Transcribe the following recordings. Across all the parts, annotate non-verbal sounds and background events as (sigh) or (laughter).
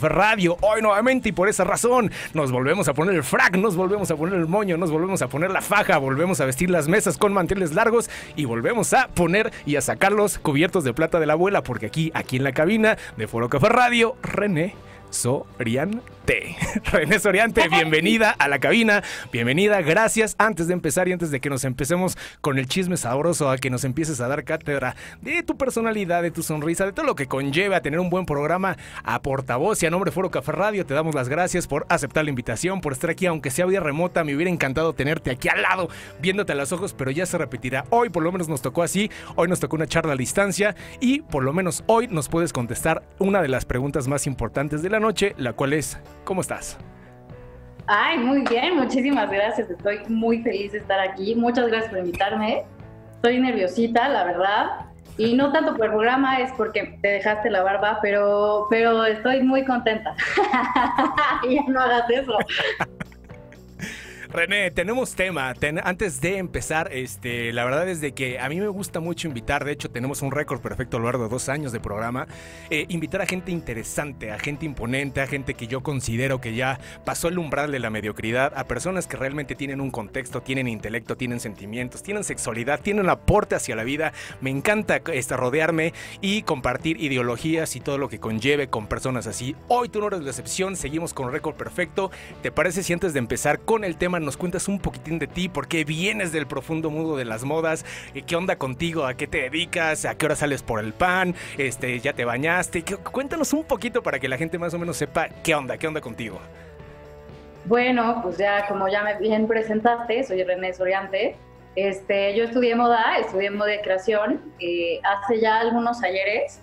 Radio, hoy nuevamente y por esa razón nos volvemos a poner el frac, nos volvemos a poner el moño, nos volvemos a poner la faja, volvemos a vestir las mesas con manteles largos y volvemos a poner y a sacar los cubiertos de plata de la abuela porque aquí, aquí en la cabina de Foro Café Radio, René Soriante. (laughs) René Soriante, (laughs) bienvenida a la cabina, bienvenida, gracias. Antes de empezar y antes de que nos empecemos con el chisme sabroso, a que nos empieces a dar cátedra de tu personalidad, de tu sonrisa, de todo lo que conlleva a tener un buen programa a portavoz y a nombre de Foro Café Radio, te damos las gracias por aceptar la invitación, por estar aquí, aunque sea vía remota, me hubiera encantado tenerte aquí al lado, viéndote a los ojos, pero ya se repetirá. Hoy por lo menos nos tocó así, hoy nos tocó una charla a distancia y por lo menos hoy nos puedes contestar una de las preguntas más importantes de la noche, la cual es, ¿cómo estás? Ay, muy bien, muchísimas gracias. Estoy muy feliz de estar aquí. Muchas gracias por invitarme. Estoy nerviosita, la verdad. Y no tanto por el programa, es porque te dejaste la barba, pero, pero estoy muy contenta. (laughs) ya no hagas eso. (laughs) René, tenemos tema. antes de empezar, este, la verdad es de que a mí me gusta mucho invitar. De hecho, tenemos un récord perfecto a lo largo de dos años de programa. Eh, invitar a gente interesante, a gente imponente, a gente que yo considero que ya pasó el umbral de la mediocridad, a personas que realmente tienen un contexto, tienen intelecto, tienen sentimientos, tienen sexualidad, tienen aporte hacia la vida. Me encanta este, rodearme y compartir ideologías y todo lo que conlleve con personas así. Hoy tú no eres la excepción. Seguimos con récord perfecto. ¿Te parece si antes de empezar con el tema nos cuentas un poquitín de ti, por qué vienes del profundo mundo de las modas, eh, qué onda contigo, a qué te dedicas, a qué hora sales por el pan, este, ya te bañaste, cuéntanos un poquito para que la gente más o menos sepa qué onda, qué onda contigo. Bueno, pues ya como ya me bien presentaste, soy René Soriante. Este, yo estudié moda, estudié moda de creación eh, hace ya algunos ayeres.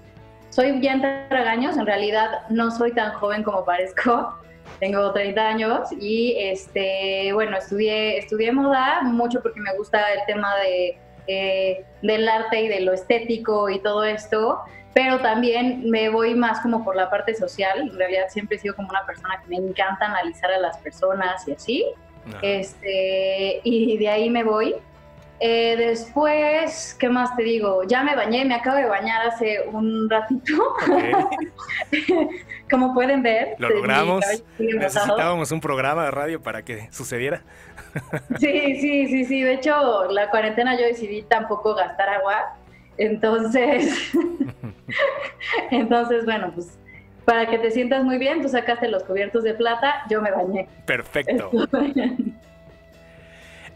Soy bien tragaños, en realidad no soy tan joven como parezco tengo 30 años y este, bueno, estudié, estudié moda mucho porque me gusta el tema de, eh, del arte y de lo estético y todo esto, pero también me voy más como por la parte social. En realidad siempre he sido como una persona que me encanta analizar a las personas y así. Este, y de ahí me voy. Eh, después, ¿qué más te digo? Ya me bañé, me acabo de bañar hace un ratito. (laughs) Como pueden ver. Lo logramos. Necesitábamos un programa de radio para que sucediera. (laughs) sí, sí, sí, sí. De hecho, la cuarentena yo decidí tampoco gastar agua. Entonces, (laughs) entonces, bueno, pues para que te sientas muy bien, tú sacaste los cubiertos de plata, yo me bañé. Perfecto.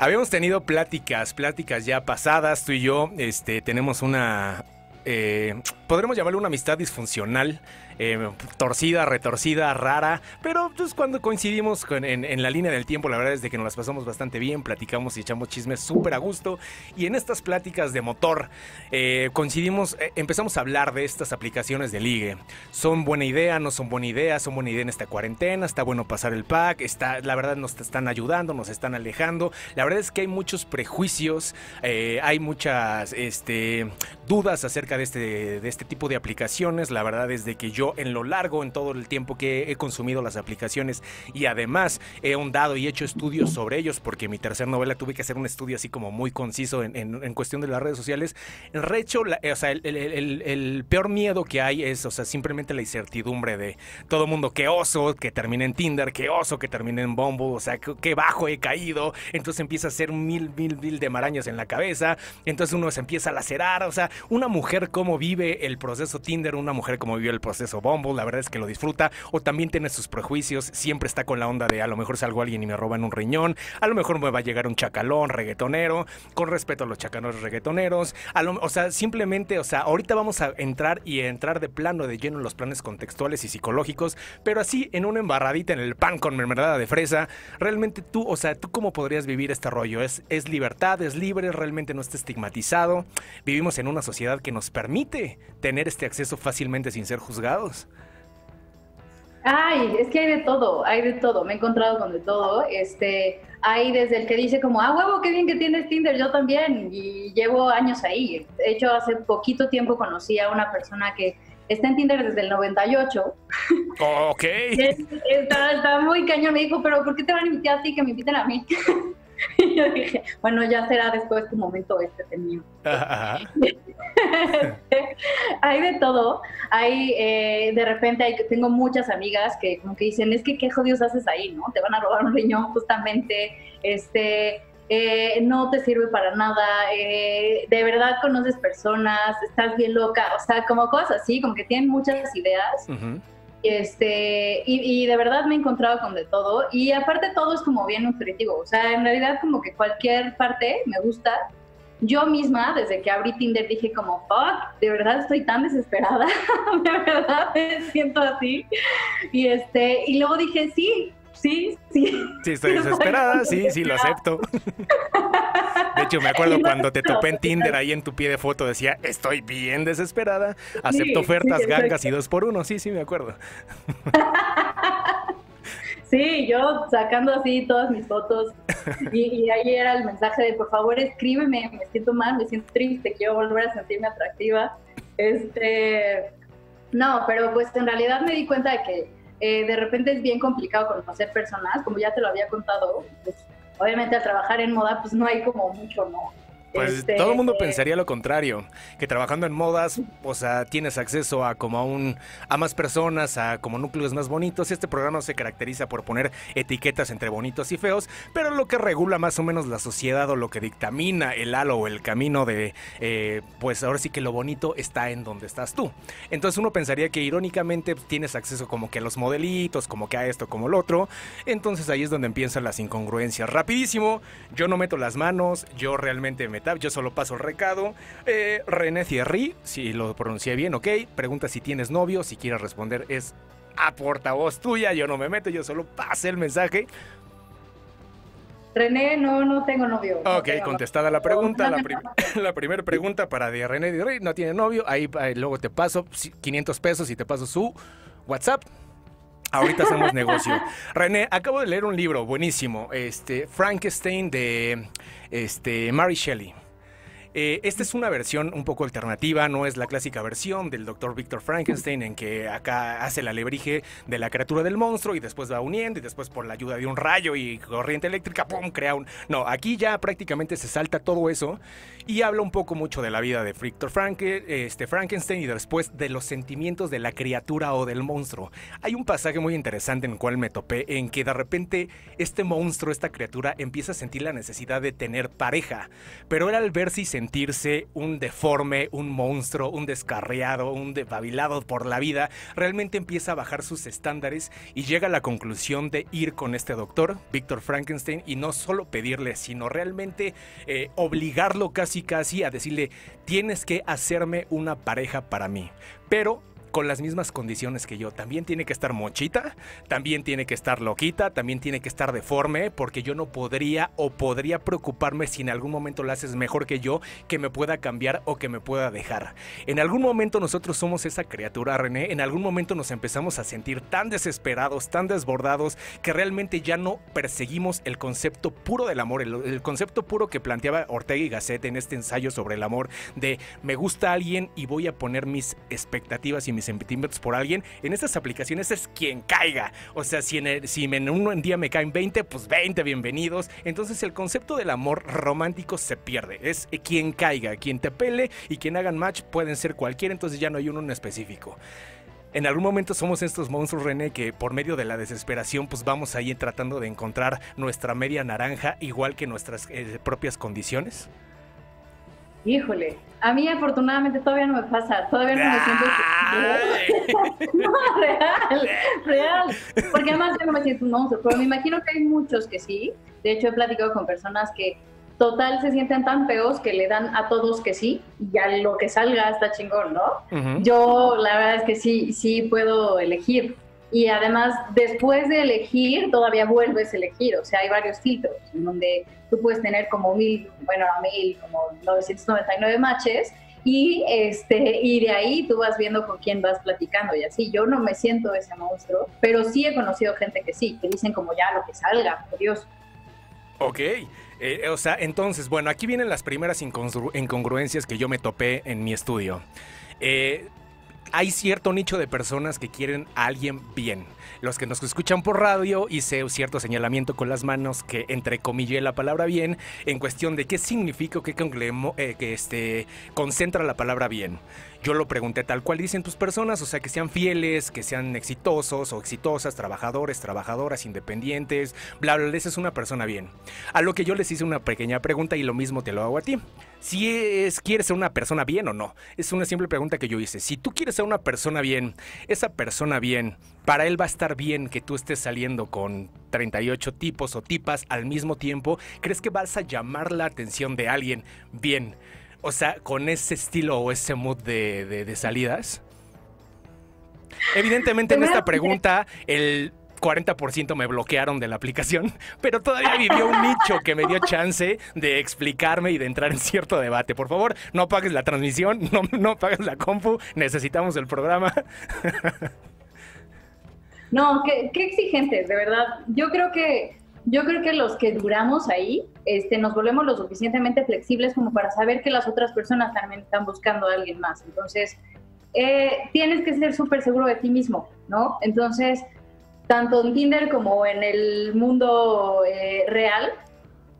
Habíamos tenido pláticas, pláticas ya pasadas, tú y yo, este, tenemos una, eh, podremos llamarle una amistad disfuncional eh, torcida, retorcida, rara, pero pues cuando coincidimos en, la línea del tiempo, la verdad es de que nos las pasamos bastante bien, platicamos y echamos chismes súper a gusto. Y en estas pláticas de motor, eh, coincidimos, eh, empezamos a hablar de estas aplicaciones de ligue. ¿Son buena idea? ¿No son buena idea? ¿Son buena idea en esta cuarentena? ¿Está bueno pasar el pack? Está, la verdad nos están ayudando, nos están alejando. La verdad es que hay muchos prejuicios, hay muchas este, dudas acerca de este, de este tipo de aplicaciones. La verdad es que yo en lo largo, en todo el tiempo que he consumido las aplicaciones y además he ahondado y hecho estudios sobre ellos, porque mi tercera novela tuve que hacer un estudio así como muy conciso en, cuestión de las redes sociales. En recho, o sea, el, peor miedo que hay es, o sea, simplemente la incertidumbre de todo mundo, que oso que termine en Tinder, que oso que termine en Bumble, o sea, que, bajo he caído, entonces empieza a hacer mil, mil, mil de marañas en la cabeza, entonces uno se empieza a lacerar, o sea, una mujer cómo vive el proceso Tinder, una mujer cómo vive el proceso Bumble, la verdad es que lo disfruta, o también tiene sus prejuicios, siempre está con la onda de a lo mejor salgo alguien y me roban un riñón, a lo mejor me va a llegar un chacalón reggaetonero, con respeto a los chacalones reggaetoneros, o sea, simplemente, o sea, ahorita vamos a entrar y entrar de plano de lleno en los planes contextuales y psicológicos, pero así en una embarradita en el pan con mermelada de fresa, realmente tú, o sea, tú cómo podrías vivir este rollo, es, es libertad, es libre, realmente no está estigmatizado, vivimos en una sociedad que nos permite tener este acceso fácilmente sin ser juzgados. Ay, es que hay de todo, hay de todo, me he encontrado con de todo. Este, hay desde el que dice como, ah, huevo, qué bien que tienes Tinder, yo también, y llevo años ahí. De hecho, hace poquito tiempo conocí a una persona que está en Tinder desde el 98. Ok. (laughs) está, está, muy cañón, me dijo, pero ¿por qué te van a invitar a ti que me inviten a mí? (laughs) (laughs) y yo dije, bueno, ya será después tu momento este mío. (laughs) hay de todo. Hay, eh, de repente, hay, tengo muchas amigas que como que dicen, es que qué jodidos haces ahí, ¿no? Te van a robar un riñón justamente, este, eh, no te sirve para nada, eh, de verdad conoces personas, estás bien loca, o sea, como cosas así, como que tienen muchas ideas. Este, y, de verdad me he encontrado con de todo. Y aparte todo es como bien nutritivo. O sea, en realidad como que cualquier parte me gusta. Yo misma, desde que abrí Tinder, dije como, fuck, de verdad estoy tan desesperada. (laughs) de verdad me siento así. Y este, y luego dije, sí, sí, sí. Sí, estoy (laughs) desesperada, sí, sí, lo acepto. (laughs) De hecho, me acuerdo cuando te topé en Tinder, ahí en tu pie de foto decía, estoy bien desesperada, acepto ofertas, gangas y dos por uno. Sí, sí, me acuerdo. (laughs) Sí, yo sacando así todas mis fotos y, ahí era el mensaje de por favor escríbeme, me siento mal, me siento triste, quiero volver a sentirme atractiva. Este, no, pero pues en realidad me di cuenta de que eh, de repente es bien complicado conocer personas, como ya te lo había contado, pues, obviamente al trabajar en moda pues no hay como mucho, ¿no? Pues este, todo el mundo pensaría lo contrario, que trabajando en modas, o sea, tienes acceso a como a un a más personas, a como núcleos más bonitos. Este programa se caracteriza por poner etiquetas entre bonitos y feos, pero lo que regula más o menos la sociedad o lo que dictamina el halo o el camino de, eh, pues ahora sí que lo bonito está en donde estás tú. Entonces uno pensaría que irónicamente tienes acceso como que a los modelitos, como que a esto, como lo otro. Entonces ahí es donde empiezan las incongruencias. Rapidísimo, yo no meto las manos, yo realmente me yo solo paso el recado. Eh, René Thierry, si lo pronuncié bien, ok. Pregunta si tienes novio, si quieres responder es a portavoz tuya, yo no me meto, yo solo pasé el mensaje. René, no, no tengo novio. Ok, contestada la pregunta. (laughs) (laughs) La, primera pregunta para de René Thierry, no tiene novio. Ahí, ahí, luego te paso 500 pesos y te paso su WhatsApp. Ahorita hacemos negocio. René, acabo de leer un libro buenísimo, este Frankenstein de este Mary Shelley. Eh, esta es una versión un poco alternativa, no es la clásica versión del doctor Victor Frankenstein en que acá hace la alebrije de la criatura del monstruo y después va uniendo y después por la ayuda de un rayo y corriente eléctrica, ¡pum!, crea un... No, aquí ya prácticamente se salta todo eso y habla un poco mucho de la vida de Victor este, Frankenstein y después de los sentimientos de la criatura o del monstruo. Hay un pasaje muy interesante en el cual me topé en que de repente este monstruo, esta criatura empieza a sentir la necesidad de tener pareja, pero él al verse y sentirse un deforme, un monstruo, un descarriado, un debabilado por la vida, realmente empieza a bajar sus estándares y llega a la conclusión de ir con este doctor, Victor Frankenstein, y no solo pedirle, sino realmente eh, obligarlo casi casi a decirle, tienes que hacerme una pareja para mí. Pero con las mismas condiciones que yo. También tiene que estar mochita, también tiene que estar loquita, también tiene que estar deforme, porque yo no podría o podría preocuparme si en algún momento la haces mejor que yo, que me pueda cambiar o que me pueda dejar. En algún momento nosotros somos esa criatura, René, en algún momento nos empezamos a sentir tan desesperados, tan desbordados, que realmente ya no perseguimos el concepto puro del amor, el, concepto puro que planteaba Ortega y Gasset en este ensayo sobre el amor, de me gusta alguien y voy a poner mis expectativas y mis centímetros por alguien, en estas aplicaciones es quien caiga. O sea, si en, si en un día me caen 20, pues 20, bienvenidos. Entonces el concepto del amor romántico se pierde. Es quien caiga, quien te pele y quien hagan match pueden ser cualquiera, entonces ya no hay uno en específico. En algún momento somos estos monstruos, René, que por medio de la desesperación, pues vamos ahí tratando de encontrar nuestra media naranja, igual que nuestras eh, propias condiciones. Híjole, a mí afortunadamente todavía no me pasa, todavía no me siento... (laughs) no, real, real. Porque además yo no me siento un monstruo, pero me imagino que hay muchos que sí. De hecho, he platicado con personas que total se sienten tan feos que le dan a todos que sí y ya lo que salga está chingón, ¿no? Yo la verdad es que sí, sí puedo elegir. Y además, después de elegir, todavía vuelves a elegir. O sea, hay varios filtros en donde tú puedes tener como mil, bueno, mil, como 999 matches. Y, este, y de ahí tú vas viendo con quién vas platicando y así. Yo no me siento ese monstruo, pero sí he conocido gente que sí, que dicen como ya lo que salga, por Dios. Ok, eh, o sea, entonces, bueno, aquí vienen las primeras incongruencias que yo me topé en mi estudio. Eh, hay cierto nicho de personas que quieren a alguien bien. los que nos escuchan por radio, hice cierto señalamiento con las manos que entrecomillé la palabra bien en cuestión de qué significa o qué eh, que este, concentra la palabra bien. Yo lo pregunté tal cual dicen tus personas, o sea, que sean fieles, que sean exitosos o exitosas, trabajadores, trabajadoras, independientes, bla, bla, esa es una persona bien. A lo que yo les hice una pequeña pregunta y lo mismo te lo hago a ti. Si es, quieres ser una persona bien o no, es una simple pregunta que yo hice. Si tú quieres ser una persona bien, esa persona bien, para él va a estar bien que tú estés saliendo con 38 tipos o tipas al mismo tiempo, ¿crees que vas a llamar la atención de alguien bien? O sea, con ese estilo o ese mood de, salidas. Evidentemente en esta pregunta el 40% me bloquearon de la aplicación, (laughs) pero todavía vivió un nicho que me dio chance de explicarme y de entrar en cierto debate. Por favor, no apagues la transmisión, (laughs) no, no apagues la compu, necesitamos el programa. (laughs) No, qué, qué exigentes, de verdad. Yo creo que yo creo que los que duramos ahí, este, nos volvemos lo suficientemente flexibles como para saber que las otras personas también están buscando a alguien más. Entonces, eh, tienes que ser súper seguro de ti mismo, ¿no? Entonces, tanto en Tinder como en el mundo eh, real,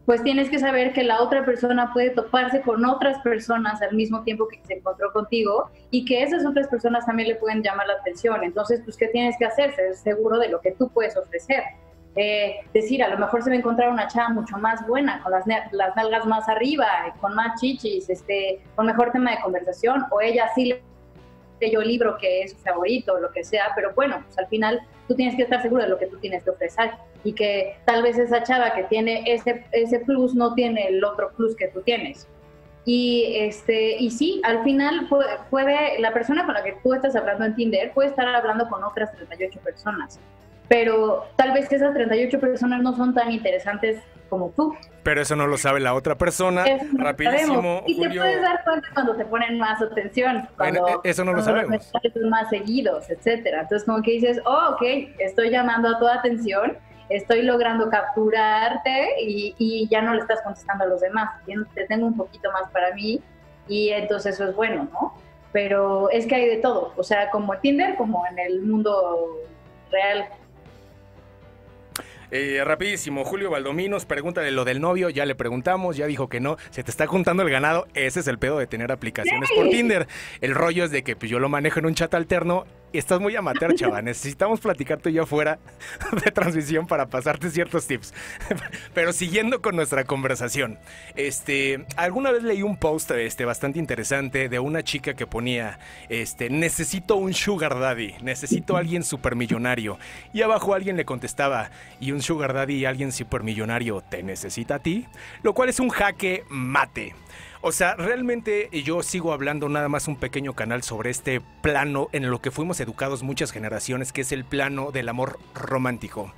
pues tienes que saber que la otra persona puede toparse con otras personas al mismo tiempo que se encontró contigo y que esas otras personas también le pueden llamar la atención. Entonces, pues, ¿qué tienes que hacer? Ser seguro de lo que tú puedes ofrecer. Eh, decir, a lo mejor se va a encontrar una chava mucho más buena, con las, las nalgas más arriba, con más chichis, este, con mejor tema de conversación, o ella sí leyó el libro que es su favorito, lo que sea, pero bueno, pues al final tú tienes que estar seguro de lo que tú tienes que ofrecer y que tal vez esa chava que tiene ese, ese plus no tiene el otro plus que tú tienes. Y, este, y sí, al final puede, puede, la persona con la que tú estás hablando en Tinder puede estar hablando con otras 38 personas pero tal vez esas 38 personas no son tan interesantes como tú. Pero eso no lo sabe la otra persona. Rapidísimo. Y te puedes dar cuenta cuando te ponen más atención. Cuando, e-, eso no lo sabemos. Más seguidos, etcétera. Entonces, como que dices, oh, ok, estoy llamando a tu atención, estoy logrando capturarte y, y ya no le estás contestando a los demás. Te tengo un poquito más para mí y entonces eso es bueno, ¿no? Pero es que hay de todo. O sea, como Tinder, como en el mundo real eh, rapidísimo, Julio Valdominos, pregúntale lo del novio, ya le preguntamos, ya dijo que no, se te está juntando el ganado, ese es el pedo de tener aplicaciones por Tinder. El rollo es de que pues, yo lo manejo en un chat alterno estás muy amateur, chava. (laughs) Necesitamos platicar tú y yo fuera (laughs) de transmisión para pasarte ciertos tips. (laughs) Pero siguiendo con nuestra conversación, este, alguna vez leí un post este, bastante interesante de una chica que ponía, este, necesito un sugar daddy, necesito alguien supermillonario. Y abajo alguien le contestaba, ¿y un sugar daddy y alguien supermillonario te necesita a ti? Lo cual es un jaque mate. O sea, realmente yo sigo hablando nada más un pequeño canal sobre este plano en lo que fuimos educados muchas generaciones, que es el plano del amor romántico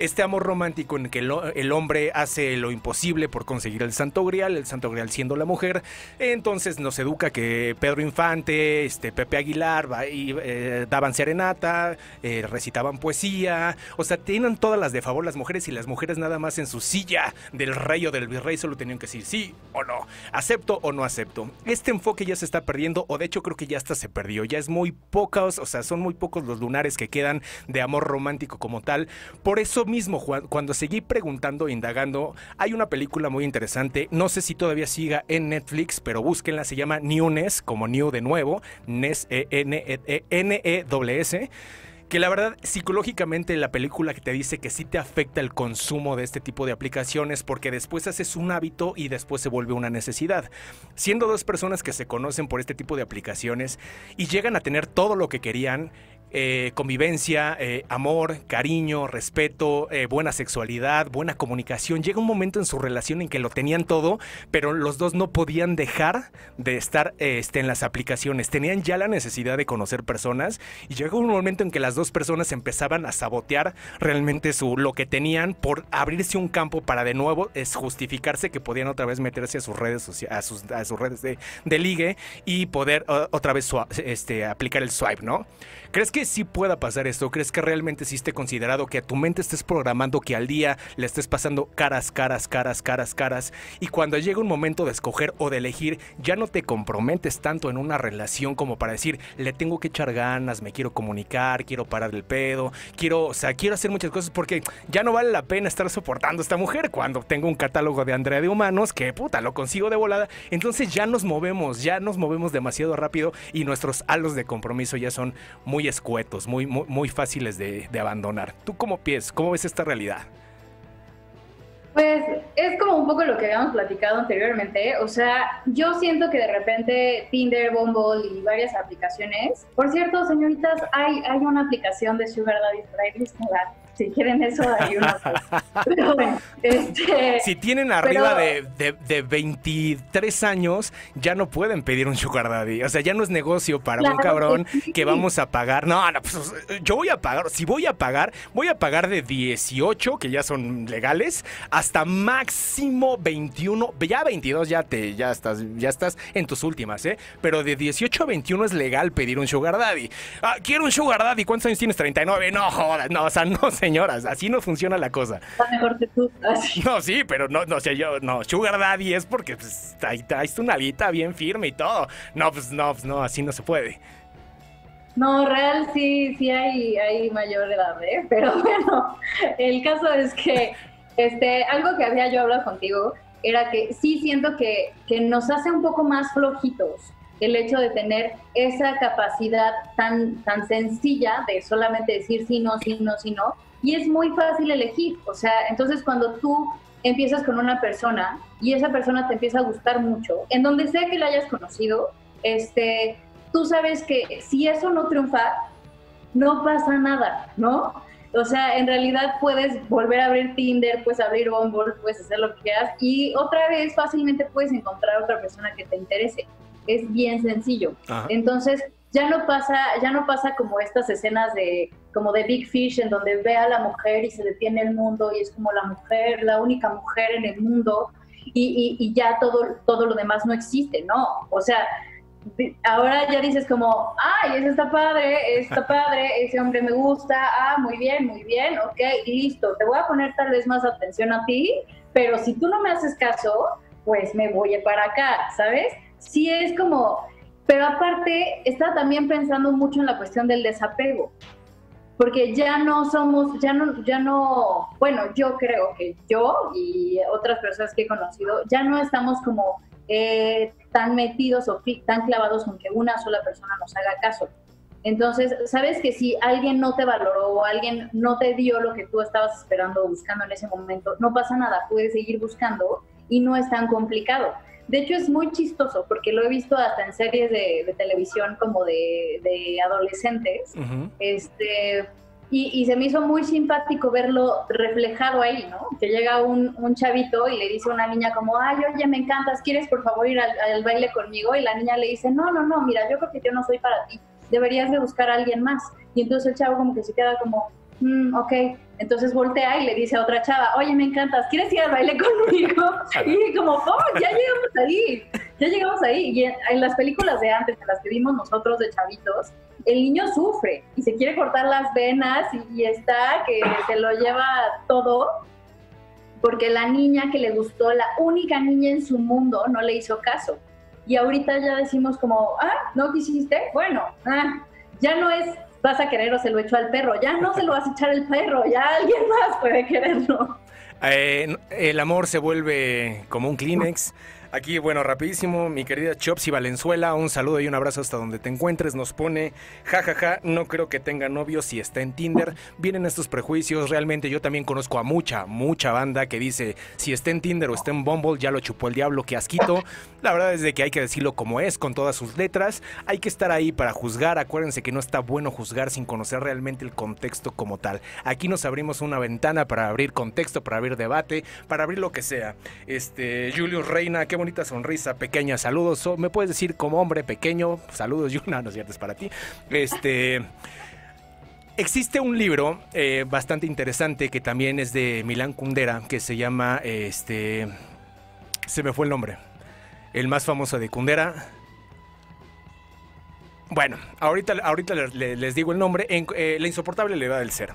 este amor romántico en que el, hombre hace lo imposible por conseguir el santo grial, el santo grial siendo la mujer, entonces nos educa que Pedro Infante, este Pepe Aguilar y, eh, daban serenata, eh, recitaban poesía, o sea, tienen todas las de favor las mujeres y las mujeres nada más en su silla del rey o del virrey solo tenían que decir sí o no, acepto o no acepto. Este enfoque ya se está perdiendo o de hecho creo que ya hasta se perdió, ya es muy pocos, o sea, son muy pocos los lunares que quedan de amor romántico como tal. Por eso mismo, cuando seguí preguntando e indagando, hay una película muy interesante, no sé si todavía siga en Netflix, pero búsquenla, se llama Newness, como New de nuevo, Ness, e n e, que la verdad psicológicamente la película que te dice que sí te afecta el consumo de este tipo de aplicaciones porque después haces un hábito y después se vuelve una necesidad. Siendo dos personas que se conocen por este tipo de aplicaciones y llegan a tener todo lo que querían, eh, convivencia, eh, amor, cariño, respeto, eh, buena sexualidad, buena comunicación. Llega un momento en su relación en que lo tenían todo, pero los dos no podían dejar de estar este, en las aplicaciones. Tenían ya la necesidad de conocer personas y llegó un momento en que las dos personas empezaban a sabotear realmente su, lo que tenían por abrirse un campo para de nuevo es justificarse que podían otra vez meterse a sus redes, sus, a sus redes de, ligue y poder otra vez este, aplicar el swipe, ¿no? ¿Crees que que sí pueda pasar esto? ¿Crees que realmente sí esté considerado que a tu mente estés programando que al día le estés pasando caras, caras, caras, caras, caras? Y cuando llega un momento de escoger o de elegir, ya no te comprometes tanto en una relación como para decir, le tengo que echar ganas, me quiero comunicar, quiero parar el pedo, quiero, o sea, quiero hacer muchas cosas porque ya no vale la pena estar soportando a esta mujer cuando tengo un catálogo de Andrea de Humanos que puta, lo consigo de volada. Entonces ya nos movemos, ya nos movemos demasiado rápido y nuestros halos de compromiso ya son muy escuetos, muy, muy, fáciles de, de abandonar. ¿Tú cómo piensas? ¿Cómo ves esta realidad? Pues es como un poco lo que habíamos platicado anteriormente. O sea, yo siento que de repente Tinder, Bumble y varias aplicaciones. Por cierto, señoritas, hay, hay una aplicación de Sugar Daddy por ahí, si quieren eso, hay unos. Pero este, Si tienen arriba de, de, 23 años, ya no pueden pedir un sugar daddy. O sea, ya no es negocio para un cabrón que, vamos a pagar. No, no, pues yo voy a pagar. Si voy a pagar, voy a pagar de 18, que ya son legales, hasta máximo 21. Ya 22 ya te, ya estás, ya estás en tus últimas, ¿eh? Pero de 18 a 21 es legal pedir un sugar daddy. Ah, quiero un sugar daddy. ¿Cuántos años tienes? 39. No jodas, no, o sea, no sé señoras, así no funciona la cosa. mejor que tú, No, sí, pero no, no sé, yo, no, Sugar Daddy es porque pues, ahí traes tu nalguita bien firme y todo. No, pues no, pues no, así no se puede. No, real sí, sí hay, hay mayor edad, ¿eh? (laughs) Pero bueno, el caso es que este, algo que había yo hablado contigo era que sí siento que, que nos hace un poco más flojitos el hecho de tener esa capacidad tan, tan sencilla de solamente decir sí, no, sí, no, sí, no, y es muy fácil elegir. O sea, entonces cuando tú empiezas con una persona y esa persona te empieza a gustar mucho, en donde sea que la hayas conocido, este, tú sabes que si eso no triunfa, no pasa nada, ¿no? O sea, en realidad puedes volver a abrir Tinder, puedes abrir Bumble, puedes hacer lo que quieras y otra vez fácilmente puedes encontrar otra persona que te interese. Es bien sencillo. Entonces, ya no pasa, ya no pasa como estas escenas de como de Big Fish en donde ve a la mujer y se detiene el mundo y es como la mujer, la única mujer en el mundo y, y, ya todo, todo lo demás no existe, ¿no? O sea, ahora ya dices como, ay, ese está padre, está (laughs) padre, ese hombre me gusta, ah, muy bien, muy bien, ok, listo, te voy a poner tal vez más atención a ti, pero si tú no me haces caso, pues me voy para acá, ¿sabes? Sí es como, pero aparte, está también pensando mucho en la cuestión del desapego, porque ya no somos, ya no, ya no, bueno, yo creo que yo y otras personas que he conocido, ya no estamos como eh, tan metidos o tan clavados con que una sola persona nos haga caso. Entonces, sabes que si alguien no te valoró o alguien no te dio lo que tú estabas esperando o buscando en ese momento, no pasa nada, puedes seguir buscando y no es tan complicado. De hecho, es muy chistoso porque lo he visto hasta en series de, televisión como de, adolescentes. este, y, se me hizo muy simpático verlo reflejado ahí, ¿no? Que llega un, chavito y le dice a una niña como, ay, oye, me encantas, ¿quieres por favor ir al, baile conmigo? Y la niña le dice, no, no, no, mira, yo creo que yo no soy para ti, deberías de buscar a alguien más. Y entonces el chavo como que se queda como, mm, ok, entonces voltea y le dice a otra chava, oye, me encantas, ¿quieres ir al baile conmigo? Y como, ya llegamos ahí, ya llegamos ahí. Y en, las películas de antes, en las que vimos nosotros de chavitos, el niño sufre y se quiere cortar las venas y, está que se lo lleva todo porque la niña que le gustó, la única niña en su mundo, no le hizo caso. Y ahorita ya decimos como, ah, ¿no quisiste? Bueno, ah, ya no es vas a querer o se lo echó al perro. Ya no se lo vas a echar el perro, ya alguien más puede quererlo. Eh, el amor se vuelve como un Kleenex. Aquí, bueno, rapidísimo, mi querida Chopsy Valenzuela, un saludo y un abrazo hasta donde te encuentres. Nos pone, jajaja, ja, ja, no creo que tenga novio si está en Tinder. Vienen estos prejuicios, realmente yo también conozco a mucha, mucha banda que dice, si está en Tinder o está en Bumble, ya lo chupó el diablo, que asquito. La verdad es de que hay que decirlo como es, con todas sus letras. Hay que estar ahí para juzgar. Acuérdense que no está bueno juzgar sin conocer realmente el contexto como tal. Aquí nos abrimos una ventana para abrir contexto, para abrir debate, para abrir lo que sea. Este, Julius Reina, qué bonita sonrisa, pequeña, saludos. Me puedes decir como hombre pequeño, saludos, (laughs) Yuna, no es cierto, es para ti. Este. Existe un libro eh, bastante interesante que también es de Milán Kundera, que se llama, este, se me fue el nombre, el más famoso de Kundera. Bueno, ahorita, ahorita les, digo el nombre, en, eh, La insoportable levedad del ser.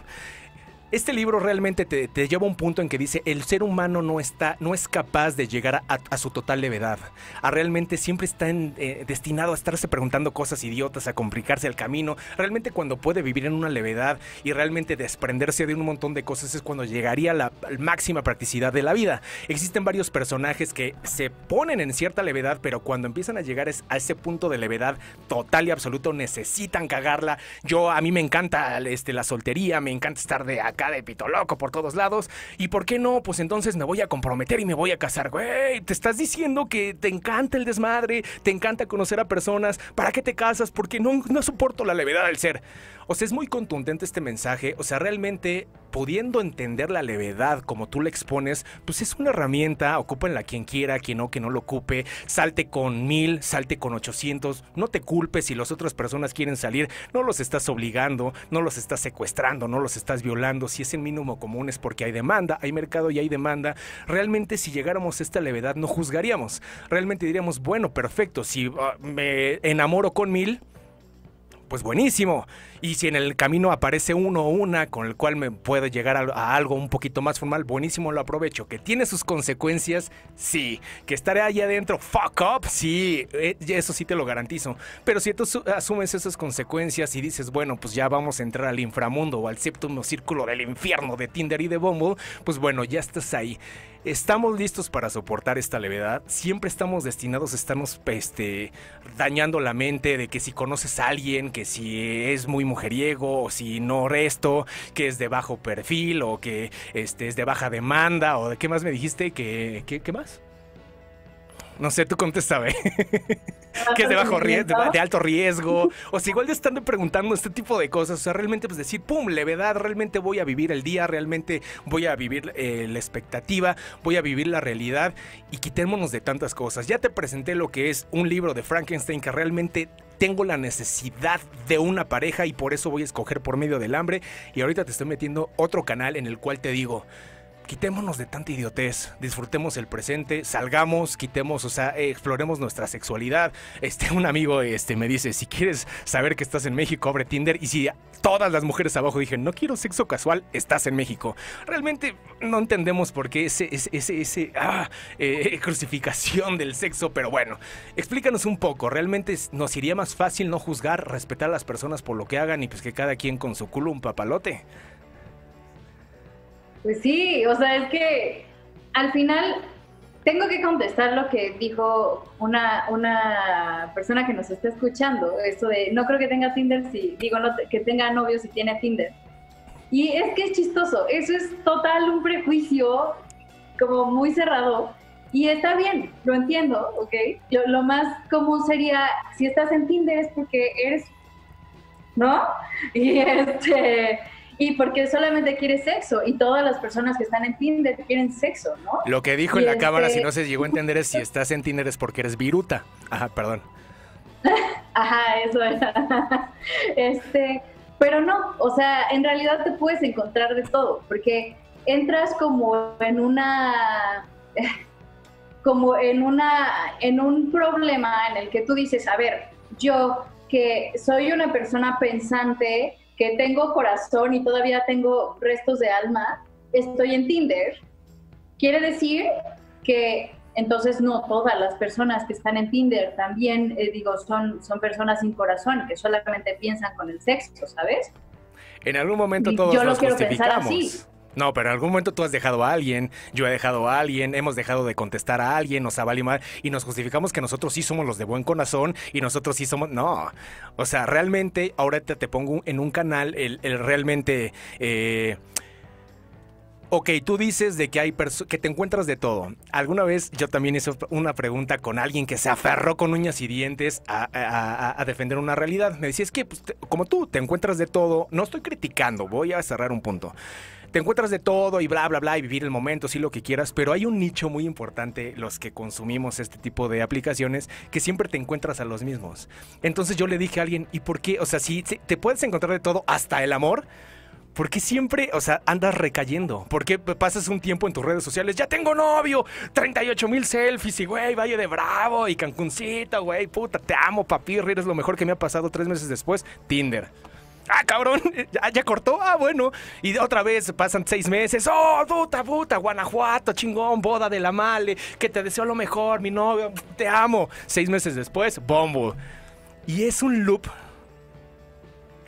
Este libro realmente te, lleva a un punto en que dice el ser humano no está, no es capaz de llegar a, su total levedad. A realmente siempre está eh, destinado a estarse preguntando cosas idiotas, a complicarse el camino. Realmente cuando puede vivir en una levedad y realmente desprenderse de un montón de cosas es cuando llegaría a la, máxima practicidad de la vida. Existen varios personajes que se ponen en cierta levedad, pero cuando empiezan a llegar a ese punto de levedad total y absoluto necesitan cagarla. Yo a mí me encanta este, la soltería, me encanta estar de acá de pito loco por todos lados. ¿Y por qué no? Pues entonces me voy a comprometer y me voy a casar. Güey, te estás diciendo que te encanta el desmadre, te encanta conocer a personas. ¿Para qué te casas? Porque no, no soporto la levedad del ser. O sea, es muy contundente este mensaje. O sea, realmente pudiendo entender la levedad como tú la expones, pues es una herramienta. Ocúpenla quien quiera, quien no, que no lo ocupe. Salte con mil, salte con ochocientos. No te culpes si las otras personas quieren salir. No los estás obligando, no los estás secuestrando, no los estás violando. Si es el mínimo común es porque hay demanda, hay mercado y hay demanda. Realmente si llegáramos a esta levedad no juzgaríamos. Realmente diríamos, bueno, perfecto, si ah, me enamoro con mil pues buenísimo. Y si en el camino aparece uno o una con el cual me puedo llegar a, algo un poquito más formal, buenísimo, lo aprovecho. Que tiene sus consecuencias, sí. Que estaré ahí adentro, fuck up, sí. Eh, eso sí te lo garantizo. Pero si tú asumes esas consecuencias y dices, bueno, pues ya vamos a entrar al inframundo o al séptimo círculo del infierno de Tinder y de Bumble, pues bueno, ya estás ahí. ¿Estamos listos para soportar esta levedad? Siempre estamos destinados a estarnos este, dañando la mente de que si conoces a alguien, que si es muy mujeriego, o si no resto, que es de bajo perfil, o que este, es de baja demanda, o de qué más me dijiste, que, ¿qué más? No sé, tú contéstame. (laughs) que es de bajo riesgo, de alto riesgo. (laughs) O sea, igual de estando preguntando este tipo de cosas. O sea, realmente pues decir, pum, levedad, realmente voy a vivir el día, realmente voy a vivir eh, la expectativa, voy a vivir la realidad y quitémonos de tantas cosas. Ya te presenté lo que es un libro de Frankenstein que realmente tengo la necesidad de una pareja y por eso voy a escoger por medio del hambre. Y ahorita te estoy metiendo otro canal en el cual te digo, quitémonos de tanta idiotez, disfrutemos el presente, salgamos, quitemos, o sea, exploremos nuestra sexualidad. Este, un amigo este, me dice, si quieres saber que estás en México, abre Tinder. Y si todas las mujeres abajo dije, no quiero sexo casual, estás en México. Realmente no entendemos por qué ese, ese, ese, ese ah, eh, crucificación del sexo, pero bueno, explícanos un poco. Realmente nos iría más fácil no juzgar, respetar a las personas por lo que hagan y pues que cada quien con su culo un papalote. Pues sí, o sea, es que al final tengo que contestar lo que dijo una, una persona que nos está escuchando, esto de no creo que tenga Tinder si digo no, que tenga novio si tiene Tinder. Y es que es chistoso, eso es total un prejuicio como muy cerrado y está bien, lo entiendo, ¿ok? Lo, lo más común sería, si estás en Tinder es porque eres, ¿no? (laughs) Y este y porque solamente quiere sexo y todas las personas que están en Tinder quieren sexo, ¿no? Lo que dijo en la cámara, si no se llegó a entender, es si estás en Tinder es porque eres viruta. Ajá, perdón. (laughs) Ajá, eso es. (laughs) este, pero no, o sea, en realidad te puedes encontrar de todo, porque entras como en una (laughs) como en una en un problema en el que tú dices, a ver, yo que soy una persona pensante, que tengo corazón y todavía tengo restos de alma, estoy en Tinder, quiere decir que entonces no todas las personas que están en Tinder también, eh, digo, son, son personas sin corazón, que solamente piensan con el sexo, ¿sabes? En algún momento todos Yo lo quiero pensar así. No, pero en algún momento tú has dejado a alguien, yo he dejado a alguien, hemos dejado de contestar a alguien, nos ha valido mal y nos justificamos que nosotros sí somos los de buen corazón y nosotros sí somos. No. O sea, realmente, ahora te, te pongo en un canal el, realmente. Eh, Ok, tú dices de que hay que te encuentras de todo. Alguna vez yo también hice una pregunta con alguien que se aferró con uñas y dientes a, defender una realidad. Me decía, es que pues, como tú te encuentras de todo, no estoy criticando, voy a cerrar un punto te encuentras de todo y bla, bla, bla, y vivir el momento, sí, lo que quieras, pero hay un nicho muy importante, los que consumimos este tipo de aplicaciones, que siempre te encuentras a los mismos. Entonces yo le dije a alguien, ¿y por qué? O sea, si te puedes encontrar de todo, hasta el amor, ¿Por qué siempre, o sea, andas recayendo? ¿Por qué pasas un tiempo en tus redes sociales? Ya tengo novio, 38 mil selfies y, güey, Valle de Bravo y Cancuncita, güey, puta, te amo, papi, eres lo mejor que me ha pasado tres meses después, Tinder. Ah, cabrón, (laughs) ¿Ya, cortó. Ah, bueno. Y otra vez pasan seis meses. Oh, puta, puta, Guanajuato, chingón, boda de la male. Que te deseo lo mejor, mi novio, te amo. Seis meses después, bombo. Y es un loop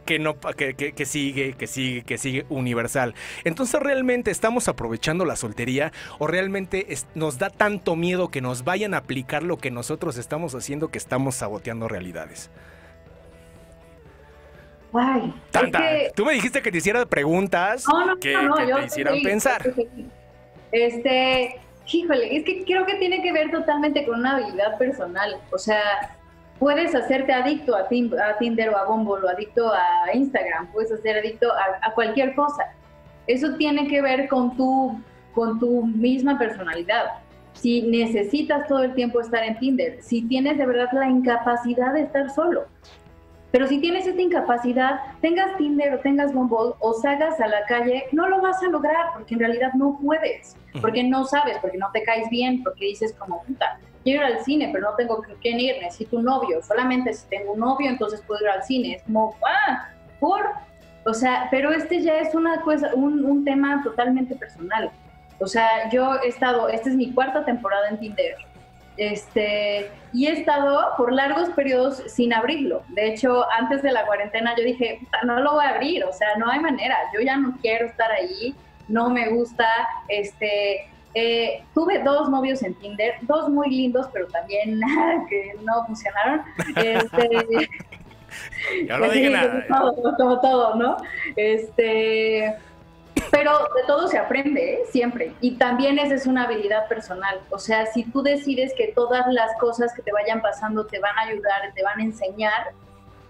que, no, que, que, sigue, que sigue, que sigue universal. Entonces, ¿realmente estamos aprovechando la soltería o realmente nos da tanto miedo que nos vayan a aplicar lo que nosotros estamos haciendo que estamos saboteando realidades? Ay, Tú me dijiste que te hiciera preguntas que, te hicieran pensar. Este, híjole, es que creo que tiene que ver totalmente con una habilidad personal. O sea, puedes hacerte adicto a, Tinder o a Bumble o adicto a Instagram, puedes hacer adicto a, cualquier cosa. Eso tiene que ver con tu, con tu misma personalidad. Si necesitas todo el tiempo estar en Tinder, si tienes de verdad la incapacidad de estar solo. Pero si tienes esta incapacidad, tengas Tinder o tengas Bumble o salgas a la calle, no lo vas a lograr porque en realidad no puedes, porque no sabes, porque no te caes bien, porque dices como puta, quiero ir al cine, pero no tengo con quién ir, necesito un novio. Solamente si tengo un novio, entonces puedo ir al cine. Es como, ah, por. O sea, pero este ya es una cosa, un, un tema totalmente personal. O sea, yo he estado, esta es mi cuarta temporada en Tinder. Este, y he estado por largos periodos sin abrirlo. De hecho, antes de la cuarentena yo dije, no lo voy a abrir, o sea, no hay manera, yo ya no quiero estar ahí, no me gusta, este, eh, tuve dos novios en Tinder, dos muy lindos, pero también (laughs) que no funcionaron. Este, (laughs) ya no dije (laughs) nada. Como todo, ¿no? Este, pero de todo se aprende, ¿eh? siempre. Y también esa es una habilidad personal. O sea, si tú decides que todas las cosas que te vayan pasando te van a ayudar, te van a enseñar,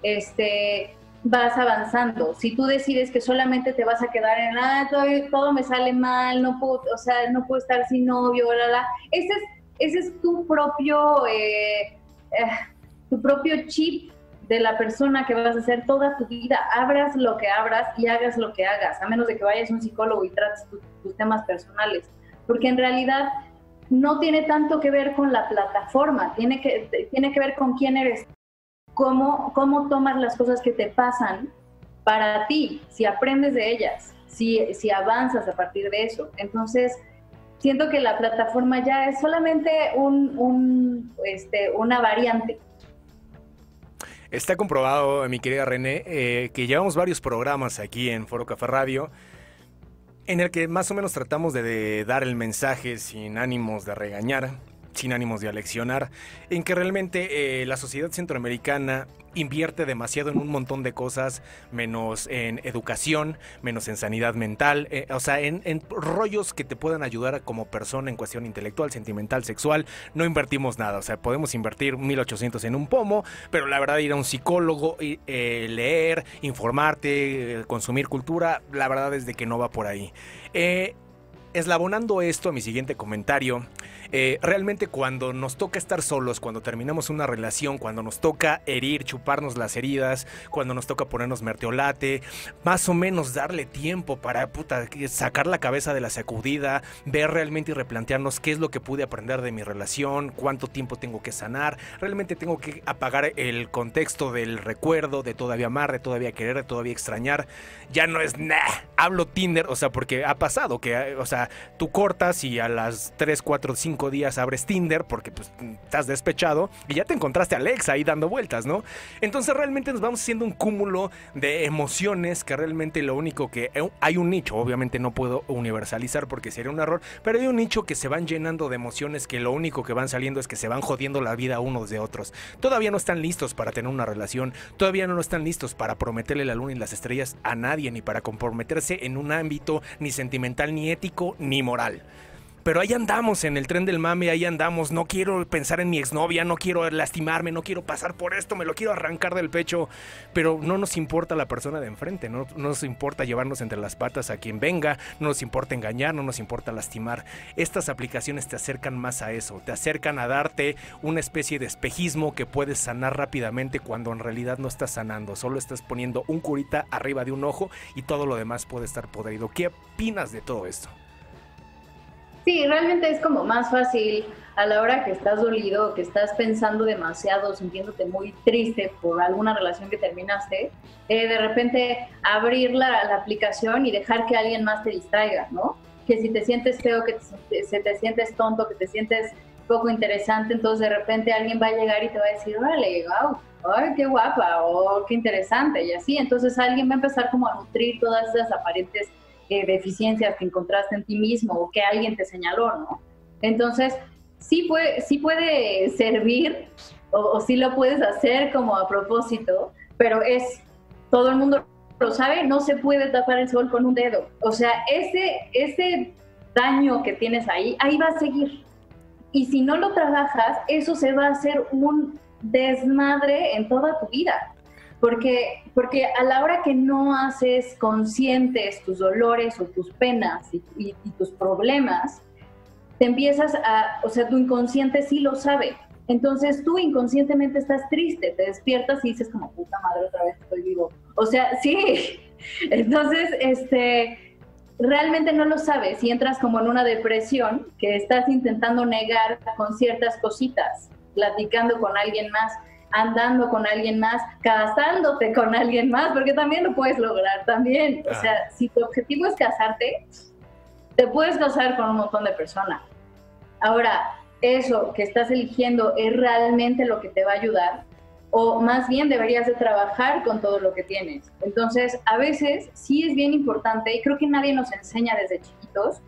este, vas avanzando. Si tú decides que solamente te vas a quedar en, ah, todo, me sale mal, no puedo, o sea, no puedo estar sin novio, la, la. Ese es, ese es tu propio, eh, eh, tu propio chip de la persona que vas a ser toda tu vida. Abras lo que abras y hagas lo que hagas, a menos de que vayas a un psicólogo y trates tus temas personales. Porque en realidad no tiene tanto que ver con la plataforma, tiene que, tiene que ver con quién eres cómo, cómo tomas las cosas que te pasan para ti, si aprendes de ellas, si, si avanzas a partir de eso. Entonces, siento que la plataforma ya es solamente un, este, una variante. Está comprobado, mi querida René, eh, que llevamos varios programas aquí en Foro Café Radio en el que más o menos tratamos de dar el mensaje sin ánimos de regañar, sin ánimos de aleccionar, en que realmente eh, la sociedad centroamericana invierte demasiado en un montón de cosas, menos en educación, menos en sanidad mental, eh, o sea, en, rollos que te puedan ayudar como persona en cuestión intelectual, sentimental, sexual, no invertimos nada, o sea, podemos invertir 1800 en un pomo, pero la verdad ir a un psicólogo, eh, leer, informarte, consumir cultura, la verdad es de que no va por ahí. eslabonando esto mi siguiente comentario, eh, realmente cuando nos toca estar solos, cuando terminamos una relación, cuando nos toca herir, chuparnos las heridas, cuando nos toca ponernos merteolate, más o menos darle tiempo para puta, sacar la cabeza de la sacudida, ver realmente y replantearnos qué es lo que pude aprender de mi relación, cuánto tiempo tengo que sanar, realmente tengo que apagar el contexto del recuerdo, de todavía amar, de todavía querer, de todavía extrañar. Ya no es, nah, hablo Tinder, o sea, porque ha pasado que, o sea, tú cortas y a las 3, 4, 5 días abres Tinder porque pues estás despechado y ya te encontraste a Alexa ahí dando vueltas, ¿no? Entonces realmente nos vamos haciendo un cúmulo de emociones que realmente lo único que eh, hay un nicho, obviamente no puedo universalizar porque sería un error, pero hay un nicho que se van llenando de emociones que lo único que van saliendo es que se van jodiendo la vida unos de otros. Todavía no están listos para tener una relación, todavía no están listos para prometerle la luna y las estrellas a nadie ni para comprometerse en un ámbito ni sentimental ni ético ni moral. Pero ahí andamos en el tren del mame, ahí andamos, no quiero pensar en mi exnovia, no quiero lastimarme, no quiero pasar por esto, me lo quiero arrancar del pecho, pero no nos importa la persona de enfrente, no, no nos importa llevarnos entre las patas a quien venga, no nos importa engañar, no nos importa lastimar. Estas aplicaciones te acercan más a eso, te acercan a darte una especie de espejismo que puedes sanar rápidamente cuando en realidad no estás sanando, solo estás poniendo un curita arriba de un ojo y todo lo demás puede estar podrido. ¿Qué opinas de todo esto? Sí, realmente es como más fácil a la hora que estás dolido, que estás pensando demasiado, sintiéndote muy triste por alguna relación que terminaste, eh, de repente abrir la, aplicación y dejar que alguien más te distraiga, ¿no? Que si te sientes feo, que te, se te sientes tonto, que te sientes poco interesante, entonces de repente alguien va a llegar y te va a decir, vale, wow, ay, qué guapa, o qué interesante, y así, entonces alguien va a empezar como a nutrir todas esas aparentes eh, deficiencias que encontraste en ti mismo o que alguien te señaló, ¿no? Entonces, sí puede, sí puede servir o, o sí lo puedes hacer como a propósito, pero es, todo el mundo lo sabe, no se puede tapar el sol con un dedo. O sea, ese, ese daño que tienes ahí, ahí va a seguir. Y si no lo trabajas, eso se va a hacer un desmadre en toda tu vida. Porque, porque a la hora que no haces conscientes tus dolores o tus penas y, tus problemas, te empiezas a, o sea, tu inconsciente sí lo sabe. Entonces tú inconscientemente estás triste, te despiertas y dices como, puta madre, otra vez estoy vivo. O sea, (laughs) sí. Entonces, este, realmente no lo sabes y entras como en una depresión que estás intentando negar con ciertas cositas, platicando con alguien más, andando con alguien más, casándote con alguien más, porque también lo puedes lograr también. O sea, si tu objetivo es casarte, te puedes casar con un montón de personas. Ahora, eso que estás eligiendo es realmente lo que te va a ayudar o más bien deberías de trabajar con todo lo que tienes. Entonces, a veces sí es bien importante, y creo que nadie nos enseña desde chiquitos,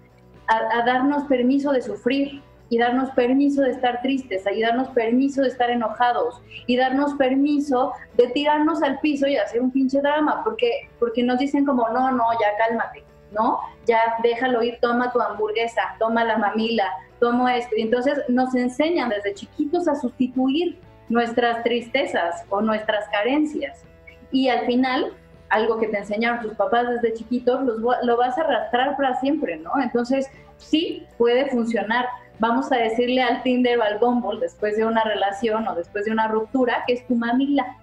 a, darnos permiso de sufrir y darnos permiso de estar tristes, y darnos permiso de estar enojados y darnos permiso de tirarnos al piso y hacer un pinche drama, porque, porque nos dicen como, no, no, ya cálmate, ¿no? Ya déjalo ir, toma tu hamburguesa, toma la mamila, toma esto. Y entonces nos enseñan desde chiquitos a sustituir nuestras tristezas o nuestras carencias. Y al final, algo que te enseñaron tus papás desde chiquitos, lo vas a arrastrar para siempre, ¿no? Entonces, sí, puede funcionar. Vamos a decirle al Tinder o al Bumble después de una relación o después de una ruptura que es tu mamila.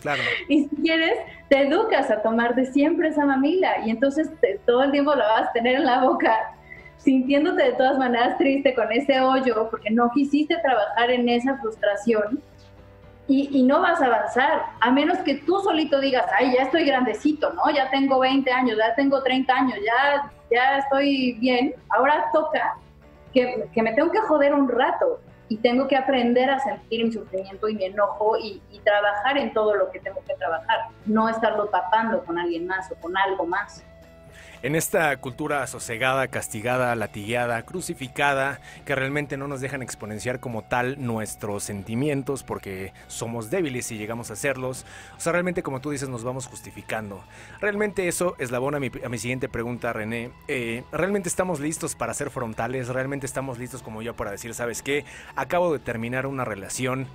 Claro. (laughs) y si quieres, te educas a tomar de siempre esa mamila y entonces todo el tiempo la vas a tener en la boca sintiéndote de todas maneras triste con ese hoyo porque no quisiste trabajar en esa frustración y, no vas a avanzar, a menos que tú solito digas, ay, ya estoy grandecito, ¿no? Ya tengo 20 años, ya tengo 30 años, ya, ya estoy bien, ahora toca que, que me tengo que joder un rato y tengo que aprender a sentir mi sufrimiento y mi enojo y, y, trabajar en todo lo que tengo que trabajar, no estarlo tapando con alguien más o con algo más en esta cultura sosegada, castigada, latigueada, crucificada, que realmente no nos dejan exponenciar como tal nuestros sentimientos porque somos débiles y llegamos a serlos. O sea, realmente como tú dices, nos vamos justificando. Realmente eso es la a mi, a mi siguiente pregunta, René. Eh, ¿Realmente estamos listos para ser frontales? ¿Realmente estamos listos como yo para decir, sabes qué? Acabo de terminar una relación.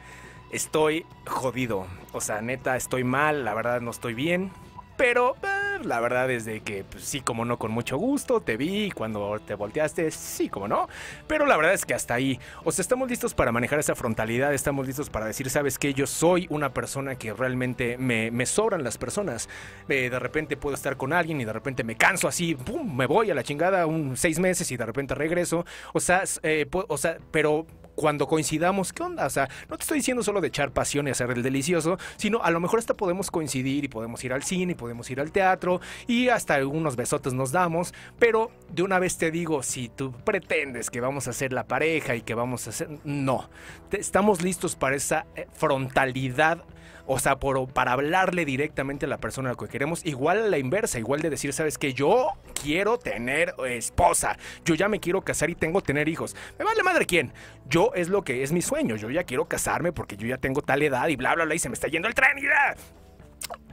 Estoy jodido. O sea, neta, estoy mal, la verdad no estoy bien. Pero eh, la verdad es de que pues, sí, como no, con mucho gusto, te vi cuando te volteaste, sí, como no. Pero la verdad es que hasta ahí, o sea, estamos listos para manejar esa frontalidad, estamos listos para decir, sabes que yo soy una persona que realmente me, sobran las personas. Eh, de repente puedo estar con alguien y de repente me canso así, pum, me voy a la chingada un seis meses y de repente regreso. O sea, eh, o sea, pero cuando coincidamos, ¿qué onda? O sea, no te estoy diciendo solo de echar pasión y hacer el delicioso, sino a lo mejor hasta podemos coincidir y podemos ir al cine y podemos ir al teatro y hasta algunos besotes nos damos, pero de una vez te digo, si tú pretendes que vamos a ser la pareja y que vamos a ser... No, estamos listos para esa eh, frontalidad o sea, para hablarle directamente a la persona a la que queremos, igual a la inversa, igual de decir, sabes que yo quiero tener esposa, yo ya me quiero casar y tengo tener hijos. Me vale madre quién. Yo es lo que es mi sueño, yo ya quiero casarme porque yo ya tengo tal edad y bla, bla, bla, y se me está yendo el tren y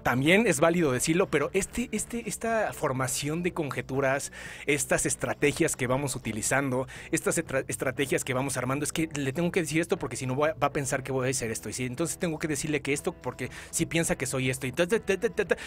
también es válido decirlo, pero este, este, esta formación de conjeturas, estas estrategias que vamos utilizando, estas estrategias que vamos armando, es que le tengo que decir esto porque si no va, a pensar que voy a hacer esto. Y si entonces tengo que decirle que esto porque si piensa que soy esto. Entonces,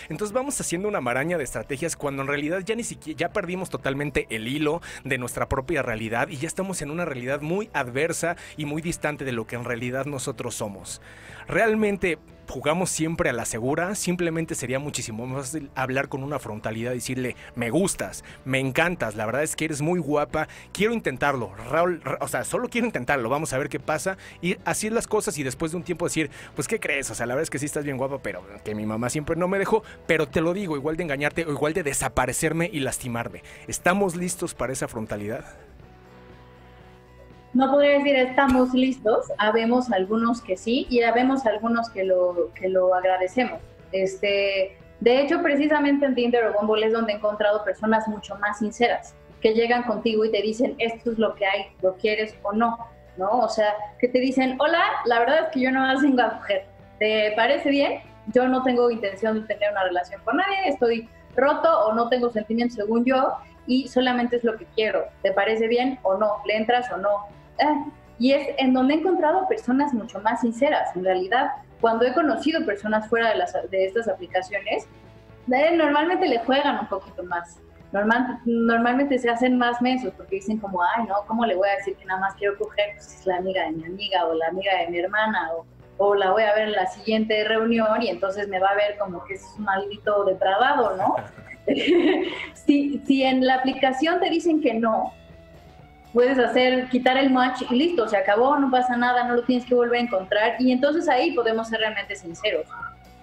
entonces vamos haciendo una maraña de estrategias cuando en realidad ya ni siquiera, ya perdimos totalmente el hilo de nuestra propia realidad y ya estamos en una realidad muy adversa y muy distante de lo que en realidad nosotros somos. Realmente jugamos siempre a la segura, simplemente sería muchísimo más fácil hablar con una frontalidad y decirle, me gustas, me encantas, la verdad es que eres muy guapa, quiero intentarlo, Raúl, o sea, solo quiero intentarlo, vamos a ver qué pasa y así las cosas y después de un tiempo decir, pues ¿qué crees? O sea, la verdad es que sí estás bien guapa, pero que mi mamá siempre no me dejó, pero te lo digo, igual de engañarte o igual de desaparecerme y lastimarme. ¿Estamos listos para esa frontalidad? No podría decir estamos listos, habemos algunos que sí y habemos algunos que lo, que lo agradecemos. Este, de hecho, precisamente en Tinder o Bumble es donde he encontrado personas mucho más sinceras, que llegan contigo y te dicen esto es lo que hay, lo quieres o no, ¿no? O sea, que te dicen, hola, la verdad es que yo no más vengo a coger, ¿te parece bien? Yo no tengo intención de tener una relación con nadie, estoy roto o no tengo sentimientos según yo y solamente es lo que quiero, ¿te parece bien o no? ¿Le entras o no? Ah, y es en donde he encontrado personas mucho más sinceras. En realidad, cuando he conocido personas fuera de, las, de estas aplicaciones, eh, normalmente le juegan un poquito más. Normal, normalmente se hacen más mensos porque dicen como, ay, no, ¿cómo le voy a decir que nada más quiero coger? Pues es la amiga de mi amiga o la amiga de mi hermana o, o la voy a ver en la siguiente reunión y entonces me va a ver como que es un maldito depravado, ¿no? (laughs) (laughs) si, si en la aplicación te dicen que no, puedes hacer, quitar el match y listo, se acabó, no pasa nada, no lo tienes que volver a encontrar y entonces ahí podemos ser realmente sinceros.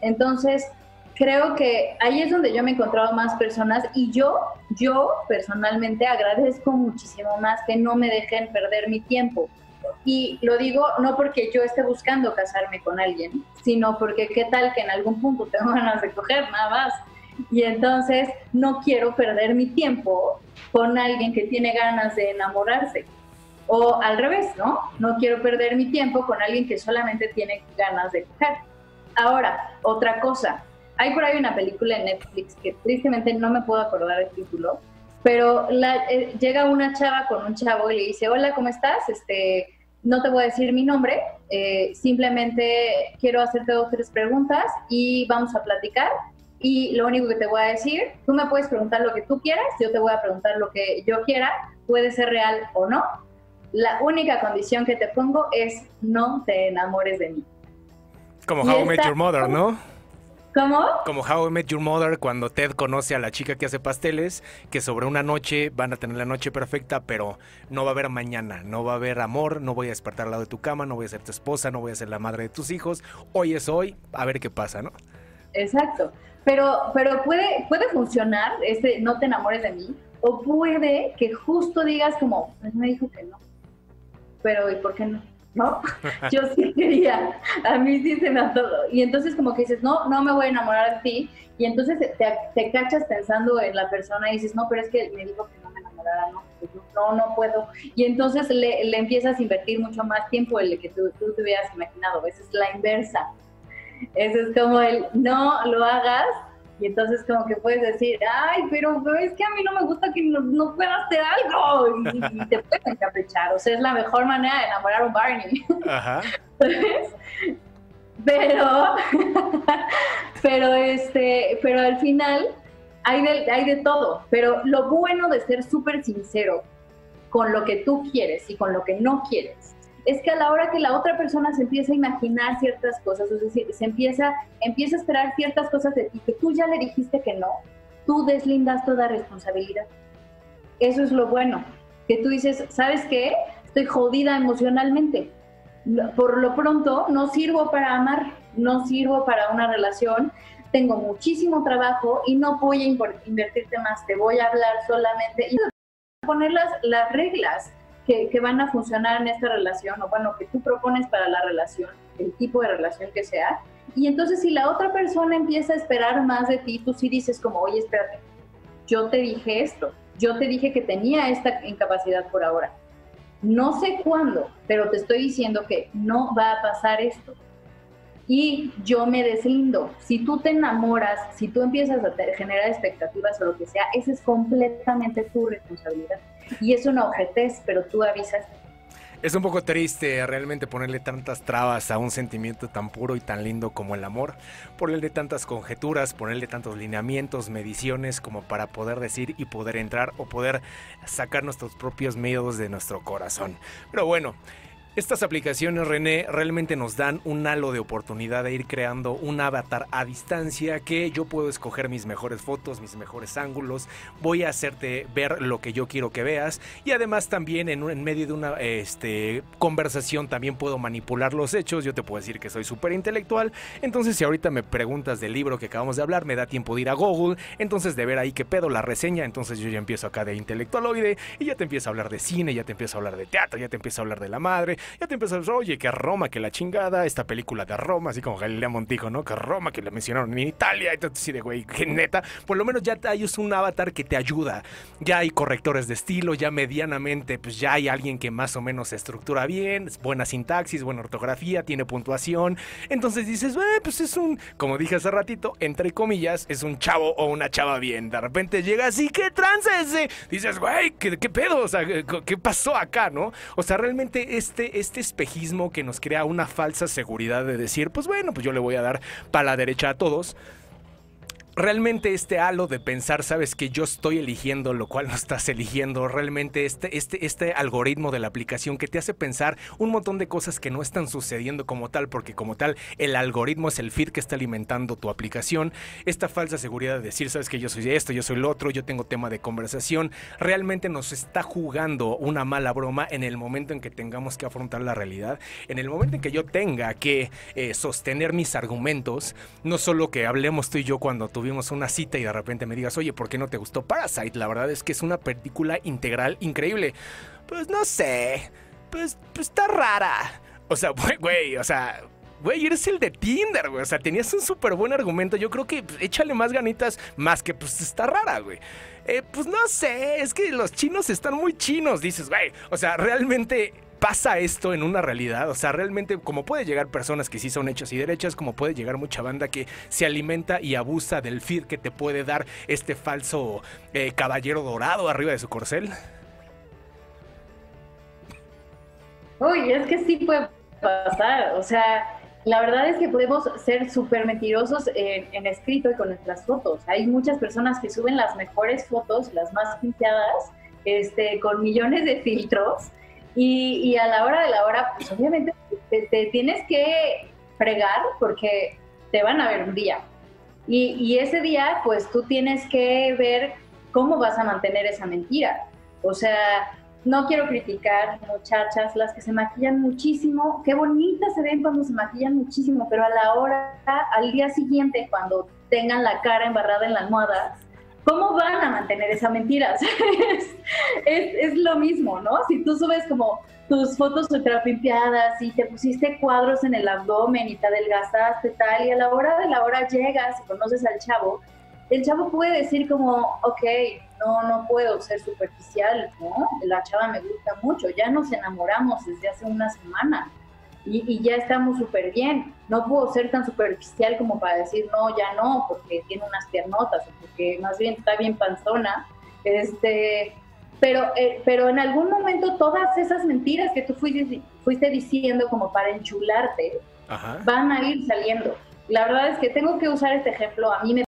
Entonces, creo que ahí es donde yo me he encontrado más personas y yo, yo personalmente agradezco muchísimo más que no me dejen perder mi tiempo. Y lo digo no porque yo esté buscando casarme con alguien, sino porque qué tal que en algún punto tengo (laughs) ganas de coger, nada más. Y entonces no quiero perder mi tiempo con alguien que tiene ganas de enamorarse. O al revés, ¿no? No quiero perder mi tiempo con alguien que solamente tiene ganas de coger. Ahora, otra cosa. Hay por ahí una película en Netflix que tristemente no me puedo acordar el título, pero eh, llega una chava con un chavo y le dice, hola, ¿cómo estás? Este, no te voy a decir mi nombre, eh, simplemente quiero hacerte dos tres preguntas y vamos a platicar y lo único que te voy a decir, tú me puedes preguntar lo que tú quieras, yo te voy a preguntar lo que yo quiera, puede ser real o no. La única condición que te pongo es no te enamores de mí. Como How I Met Your Mother, ¿no? ¿Cómo? Como How I Met Your Mother, cuando Ted conoce a la chica que hace pasteles, que sobre una noche van a tener la noche perfecta, pero no va a haber mañana, no va a haber amor, no voy a despertar al lado de tu cama, no voy a ser tu esposa, no voy a ser la madre de tus hijos. Hoy es hoy, a ver qué pasa, ¿no? Exacto. Pero, pero puede, puede funcionar ese no te enamores de mí, o puede que justo digas como, pues me dijo que no. Pero ¿y por qué no? ¿No? (laughs) Yo sí quería, a mí sí se me ha todo. Y entonces como que dices, no, no me voy a enamorar de ti. Y entonces te, te cachas pensando en la persona y dices, no, pero es que me dijo que no me enamorara, no, no, no puedo. Y entonces le, le, empiezas a invertir mucho más tiempo el que tú, tú te hubieras imaginado. Esa es la inversa. Eso es como el no lo hagas y entonces como que puedes decir, ay, pero, es que a mí no me gusta que no, no puedas hacer algo y, te puedes encaprichar. O sea, es la mejor manera de enamorar a un Barney. Ajá. Pero, (laughs) pero, este, pero al final hay de, hay de todo. Pero lo bueno de ser súper sincero con lo que tú quieres y con lo que no quieres es que a la hora que la otra persona se empieza a imaginar ciertas cosas, es decir, se empieza, a esperar ciertas cosas de ti que tú ya le dijiste que no, tú deslindas toda responsabilidad. Eso es lo bueno, que tú dices, ¿sabes qué? Estoy jodida emocionalmente. Por lo pronto, no sirvo para amar, no sirvo para una relación, tengo muchísimo trabajo y no voy a invertirte más, te voy a hablar solamente y poner las reglas que, van a funcionar en esta relación, o bueno, que tú propones para la relación, el tipo de relación que sea. Y entonces si la otra persona empieza a esperar más de ti, tú sí dices como, oye, espérate, yo te dije esto, yo te dije que tenía esta incapacidad por ahora. No sé cuándo, pero te estoy diciendo que no va a pasar esto. Y yo me deslindo. Si tú te enamoras, si tú empiezas a generar expectativas o lo que sea, esa es completamente tu responsabilidad. Y es una objetez, pero tú avisas es un poco triste realmente ponerle tantas trabas a un sentimiento tan puro y tan lindo como el amor, ponerle tantas conjeturas, ponerle tantos lineamientos, mediciones como para poder decir y poder entrar o poder sacar nuestros propios miedos de nuestro corazón. Pero bueno, estas aplicaciones, René, realmente nos dan un halo de oportunidad de ir creando un avatar a distancia que yo puedo escoger mis mejores fotos, mis mejores ángulos, voy a hacerte ver lo que yo quiero que veas y además también en, en medio de una este, conversación también puedo manipular los hechos, yo te puedo decir que soy súper intelectual, entonces si ahorita me preguntas del libro que acabamos de hablar, me da tiempo de ir a Google, entonces de ver ahí qué pedo la reseña, entonces yo ya empiezo acá de intelectualoide y ya te empiezo a hablar de cine, ya te empiezo a hablar de teatro, ya te empiezo a hablar de la madre, ya te empiezas, oye, que Roma, que la chingada, esta película de Roma, así como Galilea Montijo, ¿no? Que Roma, que le mencionaron en Italia, y todo así de, güey, que neta, por lo menos ya hay un avatar que te ayuda, ya hay correctores de estilo, ya medianamente, pues ya hay alguien que más o menos se estructura bien, buena sintaxis, buena ortografía, tiene puntuación, entonces dices, eh, pues es un, como dije hace ratito, entre comillas, es un chavo o una chava bien, de repente llega así, ¿qué trance ese? Dices, güey, ¿qué, ¿qué pedo? O sea, ¿qué pasó acá, no? O sea, realmente este, este espejismo que nos crea una falsa seguridad de decir, pues bueno, pues yo le voy a dar para la derecha a todos realmente este halo de pensar, sabes que yo estoy eligiendo lo cual no estás eligiendo, realmente este, este, este algoritmo de la aplicación que te hace pensar un montón de cosas que no están sucediendo como tal, porque como tal el algoritmo es el feed que está alimentando tu aplicación, esta falsa seguridad de decir, sabes que yo soy esto, yo soy lo otro, yo tengo tema de conversación, realmente nos está jugando una mala broma en el momento en que tengamos que afrontar la realidad, en el momento en que yo tenga que eh, sostener mis argumentos, no solo que hablemos tú y yo cuando tú tuvimos una cita y de repente me digas, oye, ¿por qué no te gustó Parasite? La verdad es que es una película integral increíble. Pues no sé, pues, pues está rara. O sea, (laughs) güey, o sea, güey, eres el de Tinder, güey. O sea, tenías un súper buen argumento. Yo creo que pues, échale más ganitas, más que pues está rara, güey. Eh, pues no sé, es que los chinos están muy chinos, dices, güey. O sea, realmente pasa esto en una realidad. O sea, realmente como puede llegar personas que sí son hechas y derechas, como puede llegar mucha banda que se alimenta y abusa del feed que te puede dar este falso eh, caballero dorado arriba de su corcel. Uy, es que sí puede pasar. O sea, la verdad es que podemos ser súper mentirosos en, escrito y con nuestras fotos. Hay muchas personas que suben las mejores fotos, las más pintadas, este, con millones de filtros y, a la hora de la hora, pues obviamente te, tienes que fregar porque te van a ver un día. Y, y, ese día, pues tú tienes que ver cómo vas a mantener esa mentira. O sea, no quiero criticar muchachas, las que se maquillan muchísimo, qué bonitas se ven cuando se maquillan muchísimo, pero a la hora, al día siguiente, cuando tengan la cara embarrada en la almohada, ¿cómo van a mantener esa mentira? (laughs) es, es, lo mismo, ¿no? Si tú subes como tus fotos ultra pimpeadas y te pusiste cuadros en el abdomen y te adelgazaste tal, y a la hora de la hora llegas y conoces al chavo, el chavo puede decir como, ok, no, no puedo ser superficial, ¿no? La chava me gusta mucho, ya nos enamoramos desde hace una semana y, ya estamos súper bien. No puedo ser tan superficial como para decir, no, ya no, porque tiene unas piernotas, o porque más bien está bien panzona. Este, pero, eh, pero en algún momento todas esas mentiras que tú fuiste, fuiste diciendo como para enchularte, van a ir saliendo. La verdad es que tengo que usar este ejemplo. A mí me